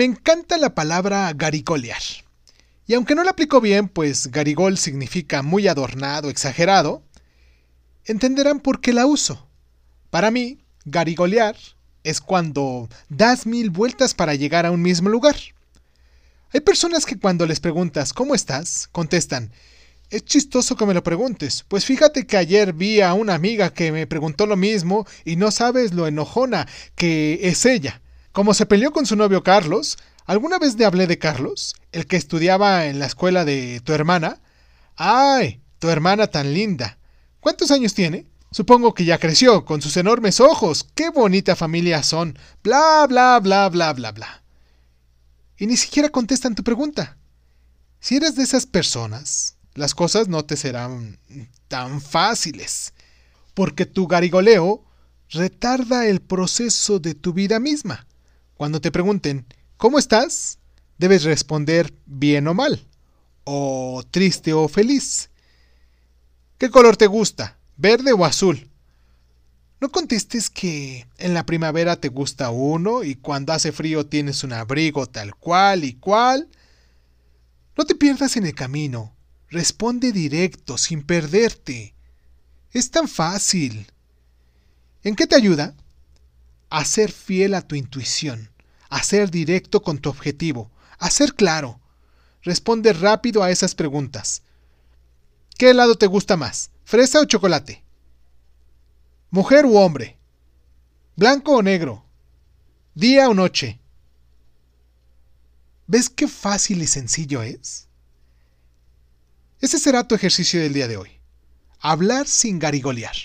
Me encanta la palabra garigolear. Y aunque no la aplico bien, pues garigol significa muy adornado, exagerado, entenderán por qué la uso. Para mí, garigolear es cuando das mil vueltas para llegar a un mismo lugar. Hay personas que cuando les preguntas ¿cómo estás? contestan es chistoso que me lo preguntes, pues fíjate que ayer vi a una amiga que me preguntó lo mismo y no sabes lo enojona que es ella. Como se peleó con su novio Carlos, ¿alguna vez te hablé de Carlos? El que estudiaba en la escuela de tu hermana. ¡Ay! Tu hermana tan linda. ¿Cuántos años tiene? Supongo que ya creció, con sus enormes ojos. ¡Qué bonita familia son! Bla, bla, bla, bla, bla, bla. Y ni siquiera contestan tu pregunta. Si eres de esas personas, las cosas no te serán tan fáciles, porque tu garigoleo retarda el proceso de tu vida misma. Cuando te pregunten, ¿cómo estás? Debes responder bien o mal, o triste o feliz. ¿Qué color te gusta? ¿Verde o azul? No contestes que en la primavera te gusta uno y cuando hace frío tienes un abrigo tal cual y cual. No te pierdas en el camino Responde directo, sin perderte. Es tan fácil. ¿En qué te ayuda? A ser fiel a tu intuición, a ser directo con tu objetivo, a ser claro. Responde rápido a esas preguntas. ¿Qué helado te gusta más? ¿Fresa o chocolate? ¿Mujer u hombre? ¿Blanco o negro? ¿Día o noche? ¿Ves qué fácil y sencillo es? Ese será tu ejercicio del día de hoy. Hablar sin garigolear.